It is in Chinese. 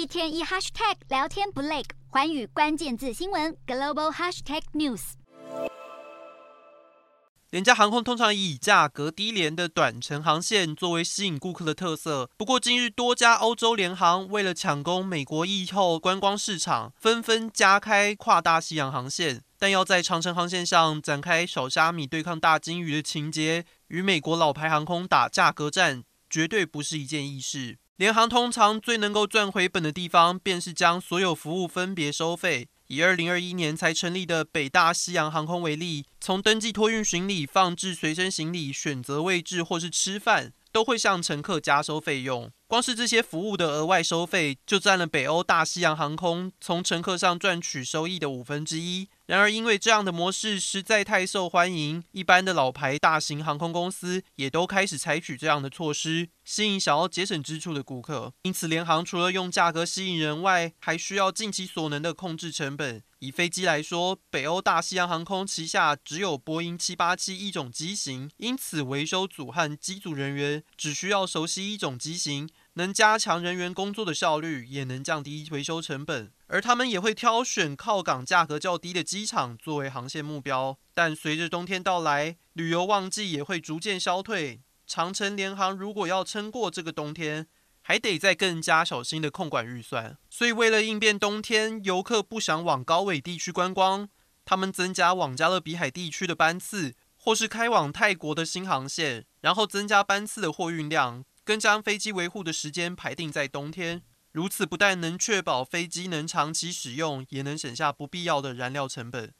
一天一 hashtag 聊天不累，寰宇关键字新闻 global hashtag news。廉价航空通常以价格低廉的短程航线作为吸引顾客的特色。不过，近日多家欧洲联航为了抢攻美国疫后观光市场，纷纷加开跨大西洋航线。但要在长程航线上展开小虾米对抗大鲸鱼的情节，与美国老牌航空打价格战，绝对不是一件易事。联航通常最能够赚回本的地方，便是将所有服务分别收费。以二零二一年才成立的北大西洋航空为例，从登记托运行李、放置随身行李、选择位置或是吃饭，都会向乘客加收费用。光是这些服务的额外收费，就占了北欧大西洋航空从乘客上赚取收益的五分之一。然而，因为这样的模式实在太受欢迎，一般的老牌大型航空公司也都开始采取这样的措施，吸引想要节省支出的顾客。因此，联航除了用价格吸引人外，还需要尽其所能的控制成本。以飞机来说，北欧大西洋航空旗下只有波音七八七一种机型，因此维修组和机组人员只需要熟悉一种机型。能加强人员工作的效率，也能降低维修成本，而他们也会挑选靠港价格较低的机场作为航线目标。但随着冬天到来，旅游旺季也会逐渐消退。长城联航如果要撑过这个冬天，还得再更加小心的控管预算。所以，为了应变冬天游客不想往高纬地区观光，他们增加往加勒比海地区的班次，或是开往泰国的新航线，然后增加班次的货运量。更将飞机维护的时间排定在冬天，如此不但能确保飞机能长期使用，也能省下不必要的燃料成本。